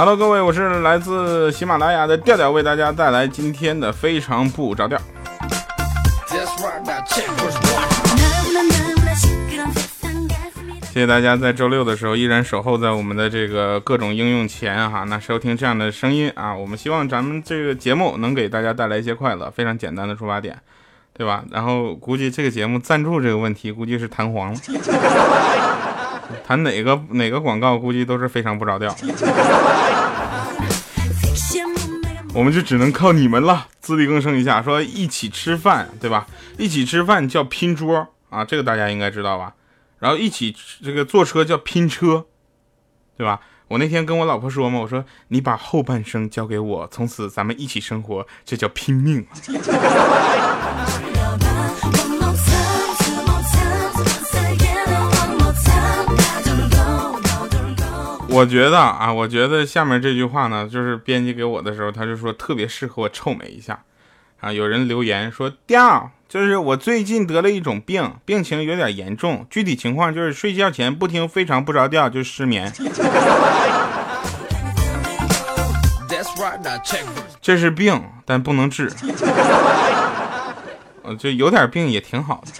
Hello，各位，我是来自喜马拉雅的调调，为大家带来今天的非常不着调。谢谢大家在周六的时候依然守候在我们的这个各种应用前哈，那收听这样的声音啊，我们希望咱们这个节目能给大家带来一些快乐，非常简单的出发点，对吧？然后估计这个节目赞助这个问题估计是弹簧了。谈哪个哪个广告，估计都是非常不着调。我们就只能靠你们了，自力更生一下。说一起吃饭，对吧？一起吃饭叫拼桌啊，这个大家应该知道吧？然后一起这个坐车叫拼车，对吧？我那天跟我老婆说嘛，我说你把后半生交给我，从此咱们一起生活，这叫拼命。我觉得啊，我觉得下面这句话呢，就是编辑给我的时候，他就说特别适合我臭美一下啊。有人留言说调，就是我最近得了一种病，病情有点严重，具体情况就是睡觉前不听非常不着调就失眠。这是病，但不能治。呃，就有点病也挺好的。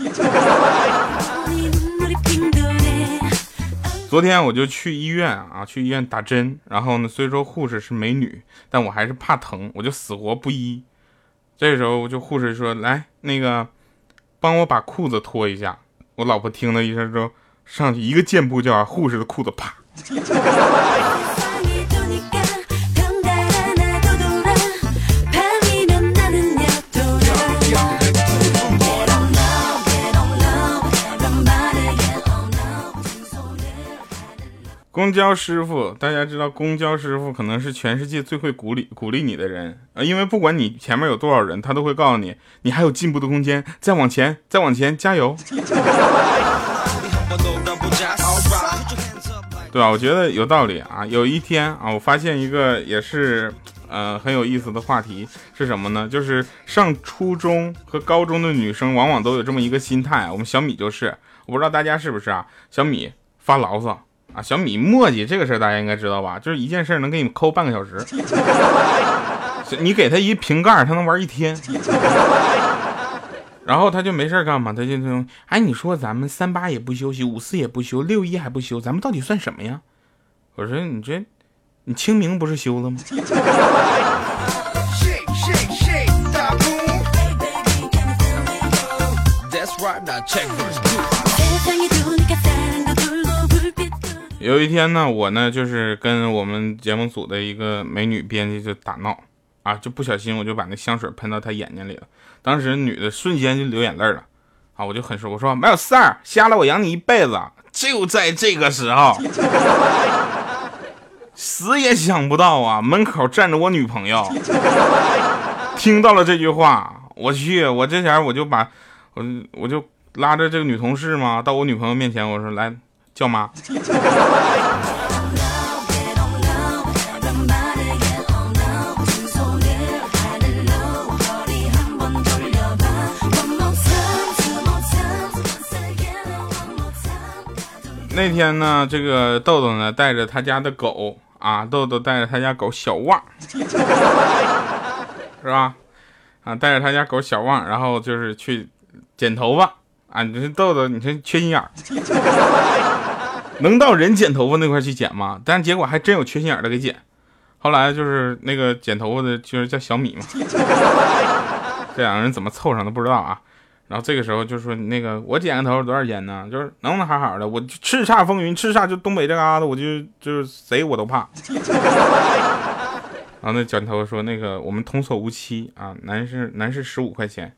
昨天我就去医院啊，去医院打针。然后呢，虽说护士是美女，但我还是怕疼，我就死活不医。这时候，就护士说：“来，那个，帮我把裤子脱一下。”我老婆听了一声之后，上去一个箭步就把护士的裤子啪。公交师傅，大家知道，公交师傅可能是全世界最会鼓励鼓励你的人啊！因为不管你前面有多少人，他都会告诉你，你还有进步的空间，再往前，再往前，加油，对吧？我觉得有道理啊！有一天啊，我发现一个也是呃很有意思的话题是什么呢？就是上初中和高中的女生往往都有这么一个心态，我们小米就是，我不知道大家是不是啊？小米发牢骚。啊，小米墨迹这个事儿大家应该知道吧？就是一件事能给你抠半个小时，你给他一瓶盖，他能玩一天。然后他就没事干嘛？他就说，哎，你说咱们三八也不休息，五四也不休，六一还不休，咱们到底算什么呀？我说你这，你清明不是休了吗？有一天呢，我呢就是跟我们节目组的一个美女编辑就打闹啊，就不小心我就把那香水喷到她眼睛里了。当时女的瞬间就流眼泪了啊，我就很说，我说没有事儿，瞎了我养你一辈子。就在这个时候，死也想不到啊，门口站着我女朋友，听到了这句话，我去，我这前我就把我我就拉着这个女同事嘛，到我女朋友面前，我说来。叫妈。那天呢，这个豆豆呢带着他家的狗啊，豆豆带着他家狗小旺，是吧？啊，带着他家狗小旺，然后就是去剪头发啊。你这豆豆，你这缺心眼儿。能到人剪头发那块去剪吗？但结果还真有缺心眼的给剪。后来就是那个剪头发的，就是叫小米嘛。这两个人怎么凑上的不知道啊。然后这个时候就说：“那个我剪个头多少钱呢？就是能不能好好的？我叱咤风云，叱咤就东北这嘎达，我就就是谁我都怕。”然后那剪头说：“那个我们童叟无欺啊，男士男士十五块钱。”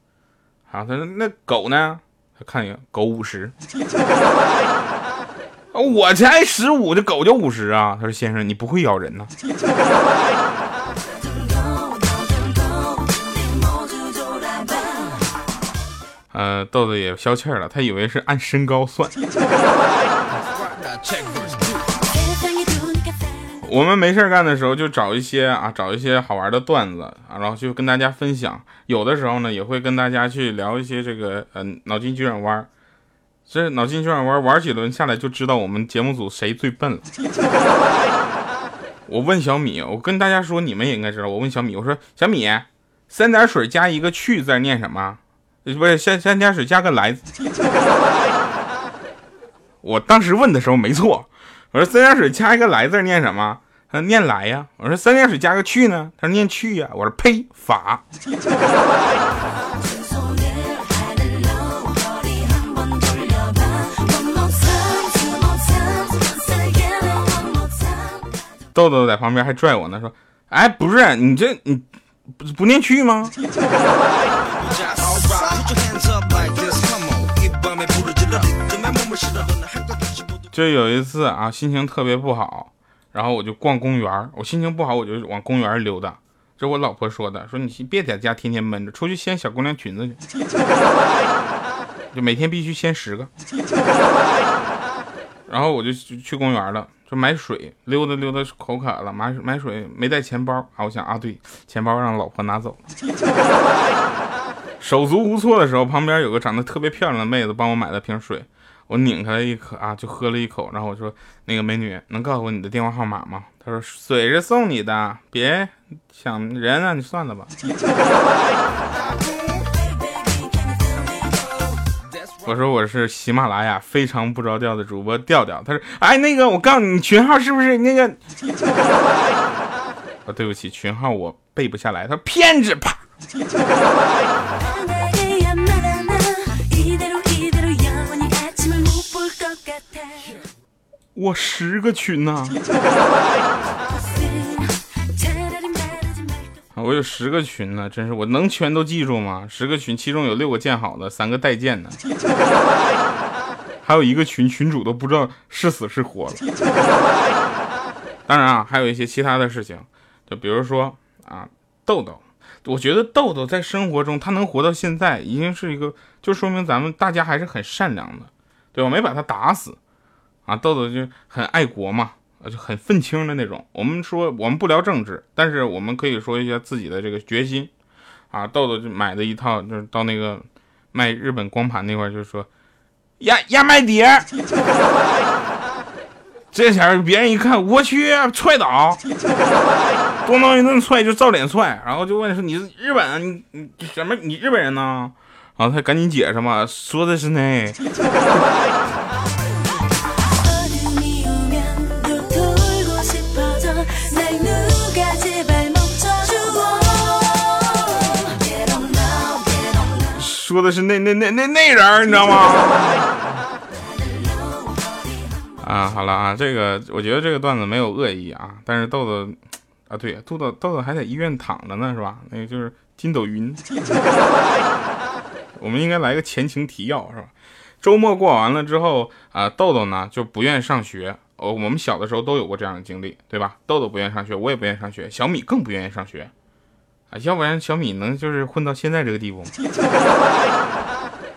好，他说：“那狗呢？”他看一眼，狗五十。我才十五，这狗就五十啊！他说：“先生，你不会咬人呢。”呃，豆豆也消气了，他以为是按身高算。我们没事干的时候，就找一些啊，找一些好玩的段子啊，然后就跟大家分享。有的时候呢，也会跟大家去聊一些这个嗯脑筋急转弯。这脑筋急转弯玩几轮下来就知道我们节目组谁最笨了。我问小米，我跟大家说，你们也应该知道。我问小米，我说小米，三点水加一个去字念什么？不是三三点水加个来。我当时问的时候没错，我说三点水加一个来字念什么？他念来呀。我说三点水加个去呢？他说念去呀。我说呸，法。豆豆在旁边还拽我呢，说：“哎，不是你这你不不念去吗？” 就有一次啊，心情特别不好，然后我就逛公园我心情不好，我就往公园溜达。这我老婆说的，说你别在家天天闷着，出去掀小姑娘裙子去，就每天必须掀十个。然后我就去公园了。就买水，溜达溜达口渴了，买买水没带钱包啊！我想啊，对，钱包让老婆拿走了。手足无措的时候，旁边有个长得特别漂亮的妹子帮我买了瓶水，我拧开了一口啊，就喝了一口。然后我说：“那个美女，能告诉我你的电话号码吗？”她说：“水是送你的，别想人啊，你算了吧。”我说我是喜马拉雅非常不着调的主播调调，他说，哎，那个我告诉你，群号是不是那个？啊，对不起，群号我背不下来。他说骗子，啪！我十个群呐。我有十个群呢，真是我能全都记住吗？十个群，其中有六个建好的，三个待建的，还有一个群群主都不知道是死是活了。当然啊，还有一些其他的事情，就比如说啊，豆豆，我觉得豆豆在生活中他能活到现在，已经是一个，就说明咱们大家还是很善良的，对吧？没把他打死啊，豆豆就很爱国嘛。就很愤青的那种。我们说我们不聊政治，但是我们可以说一下自己的这个决心啊。豆豆就买的一套，就是到那个卖日本光盘那块，就说压压麦碟。这前别人一看，我去，踹倒，咣当一顿踹，就照脸踹，然后就问说：“你是日本？你你什么？你日本人呢？”然后他赶紧解释嘛，说的是那。说的是那那那那那人，你知道吗？啊，好了啊，这个我觉得这个段子没有恶意啊，但是豆豆啊，对，豆豆豆豆还在医院躺着呢，是吧？那个就是筋斗云。我们应该来个前情提要，是吧？周末过完了之后啊，豆豆呢就不愿意上学。哦，我们小的时候都有过这样的经历，对吧？豆豆不愿意上学，我也不愿意上学，小米更不愿意上学。啊，要不然小米能就是混到现在这个地步吗？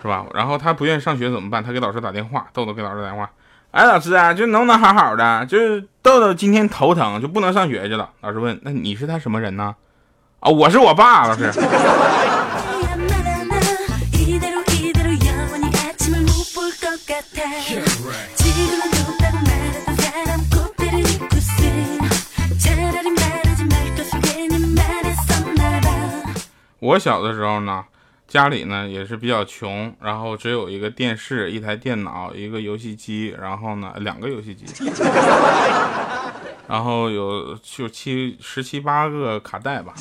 是吧？然后他不愿意上学怎么办？他给老师打电话，豆豆给老师打电话，哎，老师啊，就能不能好好的？就是豆豆今天头疼，就不能上学去了。老师问，那你是他什么人呢？啊，我是我爸，老师。我小的时候呢，家里呢也是比较穷，然后只有一个电视、一台电脑、一个游戏机，然后呢两个游戏机，然后有就七十七八个卡带吧。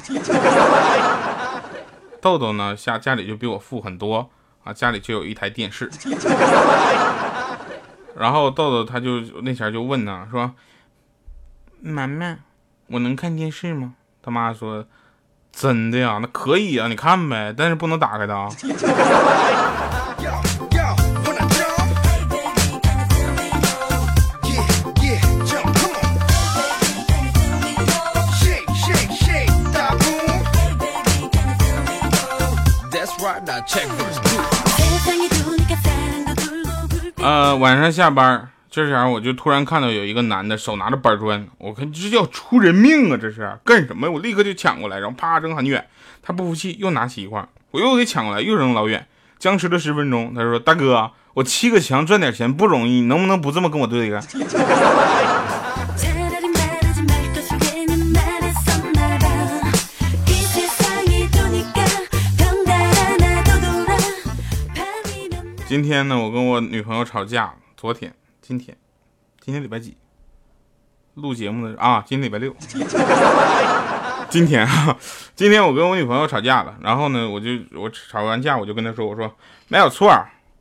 豆豆呢家家里就比我富很多啊，家里就有一台电视。然后豆豆他就那前就问呢，说：“妈妈，我能看电视吗？”他妈说。真的呀，那可以啊，你看呗，但是不能打开的啊。呃，晚上下班。这时候我就突然看到有一个男的手拿着板砖，我看这叫出人命啊！这是干什么？我立刻就抢过来，然后啪扔很远。他不服气，又拿起一块，我又给抢过来，又扔老远。僵持了十分钟，他说：“大哥，我砌个墙赚点钱不容易，能不能不这么跟我对着干？”今天呢，我跟我女朋友吵架，昨天。今天、今天礼拜几？录节目的啊，今天礼拜六。今天啊，今天我跟我女朋友吵架了。然后呢，我就我吵完架，我就跟她说：“我说没有错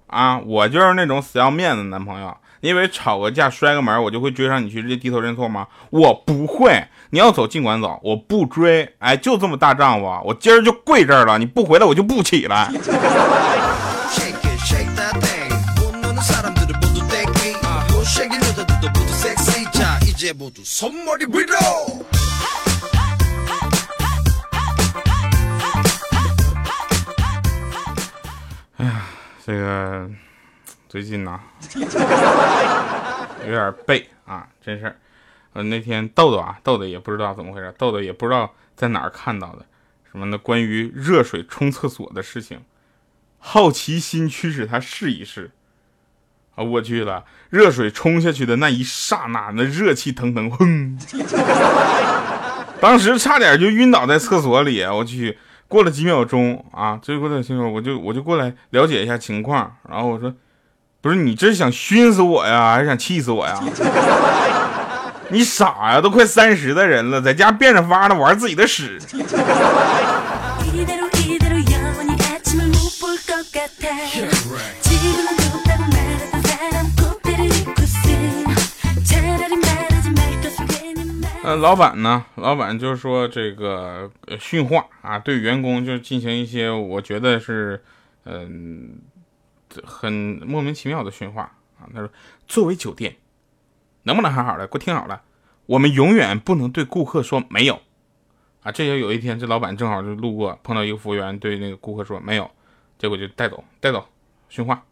啊，我就是那种死要面子的男朋友。因为吵个架摔个门，我就会追上你去直接低头认错吗？我不会。你要走尽管走，我不追。哎，就这么大丈夫，我今儿就跪这儿了。你不回来，我就不起来。”哎呀，这个最近呢有点背啊，真是。呃，那天豆豆啊，豆豆也不知道怎么回事，豆豆也不知道在哪儿看到的什么的？关于热水冲厕所的事情，好奇心驱使他试一试。啊，我去了！热水冲下去的那一刹那，那热气腾腾，哼！当时差点就晕倒在厕所里。我去，过了几秒钟啊，这过了几秒，我就我就过来了解一下情况。然后我说：“不是你这是想熏死我呀，还是想气死我呀？你傻呀？都快三十的人了，在家变着法的玩自己的屎。”呃，老板呢？老板就是说这个训话啊，对员工就进行一些我觉得是嗯很莫名其妙的训话啊。他说：“作为酒店，能不能好好的？给我听好了，我们永远不能对顾客说没有啊。”这就有一天，这老板正好就路过，碰到一个服务员对那个顾客说没有，结果就带走带走训话。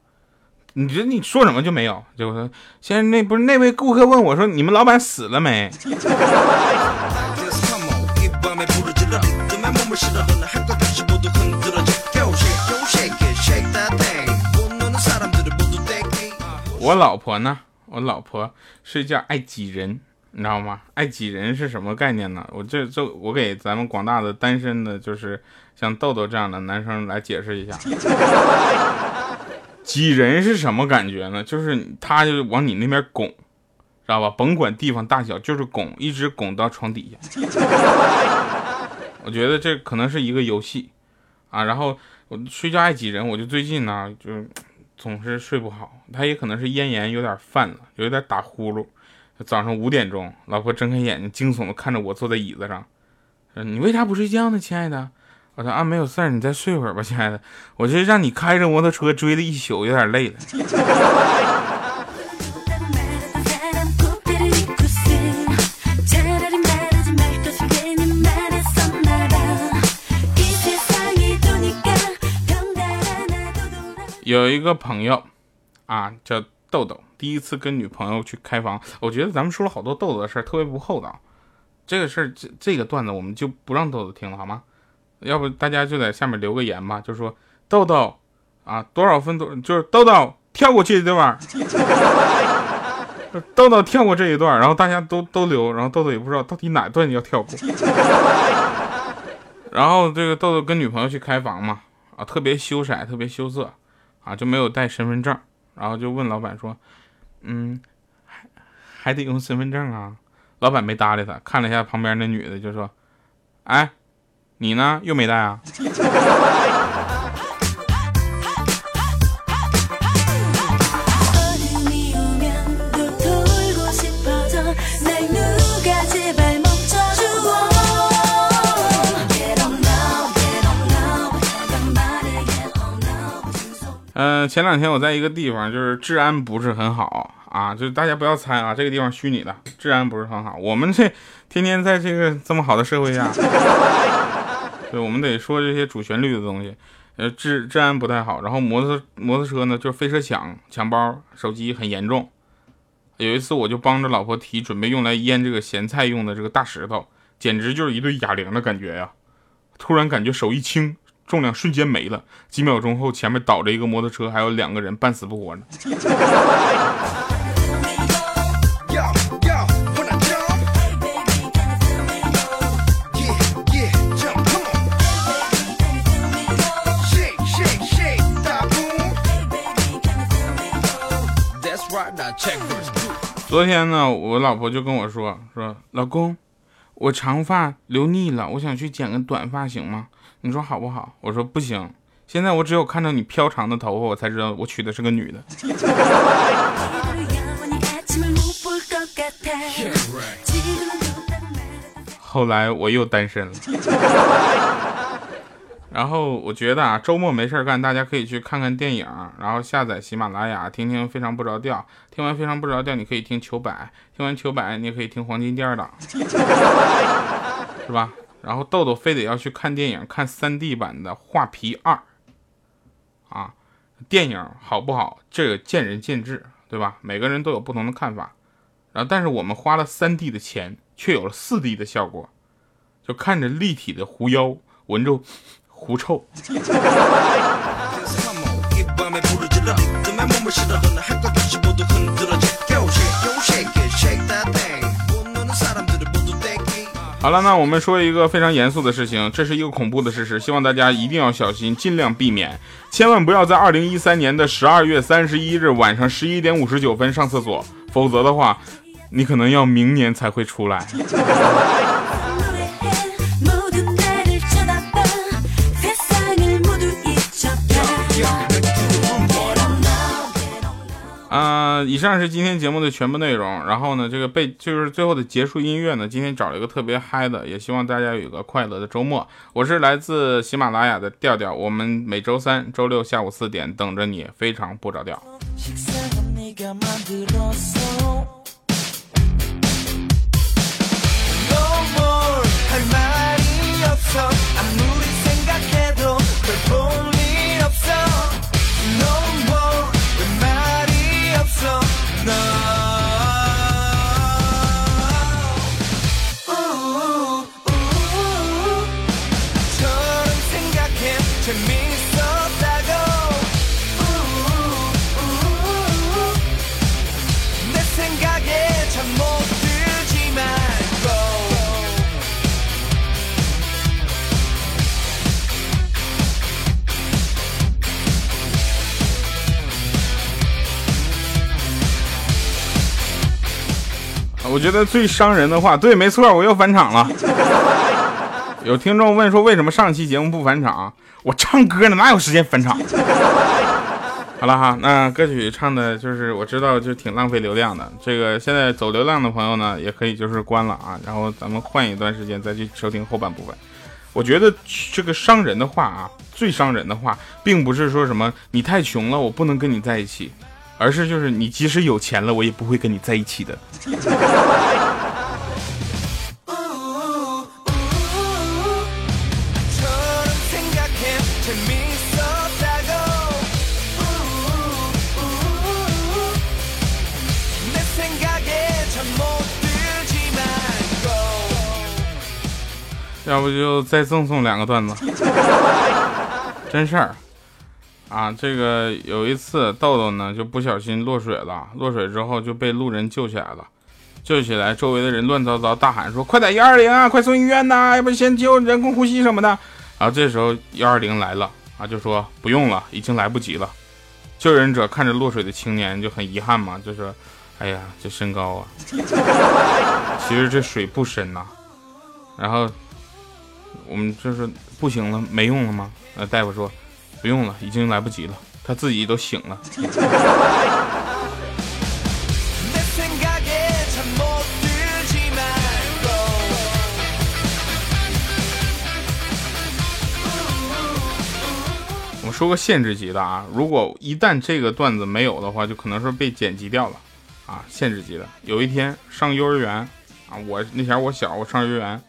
你这你说什么就没有？结果说，现在那不是那位顾客问我说，你们老板死了没？我老婆呢？我老婆睡觉爱挤人，你知道吗？爱挤人是什么概念呢？我这这我给咱们广大的单身的，就是像豆豆这样的男生来解释一下。挤人是什么感觉呢？就是他就往你那边拱，知道吧？甭管地方大小，就是拱，一直拱到床底下。我觉得这可能是一个游戏啊。然后我睡觉爱挤人，我就最近呢就总是睡不好。他也可能是咽炎有点犯了，有点打呼噜。早上五点钟，老婆睁开眼睛，惊悚的看着我坐在椅子上，：“你为啥不睡觉呢，亲爱的？”我说啊，没有事儿，你再睡会儿吧，亲爱的。我这让你开着摩托车追了一宿，有点累了。有一个朋友啊，叫豆豆，第一次跟女朋友去开房。我觉得咱们说了好多豆豆的事儿，特别不厚道。这个事儿，这这个段子我们就不让豆豆听了，好吗？要不大家就在下面留个言吧，就说豆豆啊，多少分多，就是豆豆跳过去一段，豆豆跳过这一段，然后大家都都留，然后豆豆也不知道到底哪段要跳过。然后这个豆豆跟女朋友去开房嘛，啊，特别羞涩，特别羞涩，啊，就没有带身份证，然后就问老板说，嗯，还还得用身份证啊？老板没搭理他，看了一下旁边那女的，就说，哎。你呢？又没带啊？嗯，前两天我在一个地方，就是治安不是很好啊，就是大家不要猜啊，这个地方虚拟的，治安不是很好。我们这天天在这个这么好的社会下。对，我们得说这些主旋律的东西，呃，治治安不太好。然后摩托摩托车呢，就是飞车抢抢包、手机很严重。有一次，我就帮着老婆提准备用来腌这个咸菜用的这个大石头，简直就是一对哑铃的感觉呀！突然感觉手一轻，重量瞬间没了。几秒钟后，前面倒着一个摩托车，还有两个人半死不活的。昨天呢，我老婆就跟我说说，老公，我长发留腻了，我想去剪个短发，行吗？你说好不好？我说不行，现在我只有看到你飘长的头发，我才知道我娶的是个女的。后来我又单身了。然后我觉得啊，周末没事干，大家可以去看看电影，然后下载喜马拉雅听听《非常不着调》。听完《非常不着调》，你可以听糗百；听完糗百，你也可以听黄金第二档，是吧？然后豆豆非得要去看电影，看 3D 版的《画皮二》啊，电影好不好？这个见仁见智，对吧？每个人都有不同的看法。然后，但是我们花了 3D 的钱，却有了 4D 的效果，就看着立体的狐妖，闻着。狐臭。好了，那我们说一个非常严肃的事情，这是一个恐怖的事实，希望大家一定要小心，尽量避免，千万不要在二零一三年的十二月三十一日晚上十一点五十九分上厕所，否则的话，你可能要明年才会出来。啊，以上是今天节目的全部内容。然后呢，这个被就是最后的结束音乐呢，今天找了一个特别嗨的，也希望大家有一个快乐的周末。我是来自喜马拉雅的调调，我们每周三、周六下午四点等着你，非常不着调。não. 我觉得最伤人的话，对，没错，我又返场了。有听众问说，为什么上期节目不返场？我唱歌呢，哪有时间返场？好了哈，那歌曲唱的就是我知道，就挺浪费流量的。这个现在走流量的朋友呢，也可以就是关了啊，然后咱们换一段时间再去收听后半部分。我觉得这个伤人的话啊，最伤人的话，并不是说什么你太穷了，我不能跟你在一起。而是就是你即使有钱了，我也不会跟你在一起的。要不就再赠送两个段子，真事儿。啊，这个有一次豆豆呢就不小心落水了，落水之后就被路人救起来了，救起来周围的人乱糟糟大喊说：“快打幺二零啊，快送医院呐，要不先救人工呼吸什么的。”然后这时候幺二零来了啊，就说不用了，已经来不及了。救人者看着落水的青年就很遗憾嘛，就说：“哎呀，这身高啊，其实这水不深呐。”然后我们就是不行了，没用了吗？那大夫说。不用了，已经来不及了，他自己都醒了。我说个限制级的啊，如果一旦这个段子没有的话，就可能是被剪辑掉了啊。限制级的，有一天上幼儿园啊，我那前我小，我上幼儿园，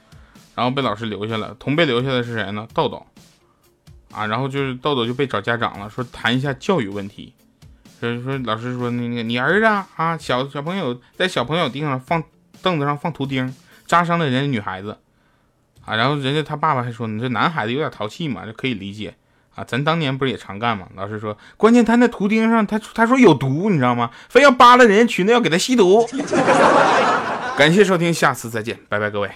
然后被老师留下了，同被留下的是谁呢？豆豆。啊，然后就是豆豆就被找家长了，说谈一下教育问题。所以说老师说那个你儿子啊，小小朋友在小朋友地上放凳子上放图钉，扎伤了人家女孩子啊。然后人家他爸爸还说你这男孩子有点淘气嘛，这可以理解啊。咱当年不是也常干嘛？老师说关键他那图钉上他他说有毒，你知道吗？非要扒拉人家裙子要给他吸毒。感谢收听，下次再见，拜拜各位。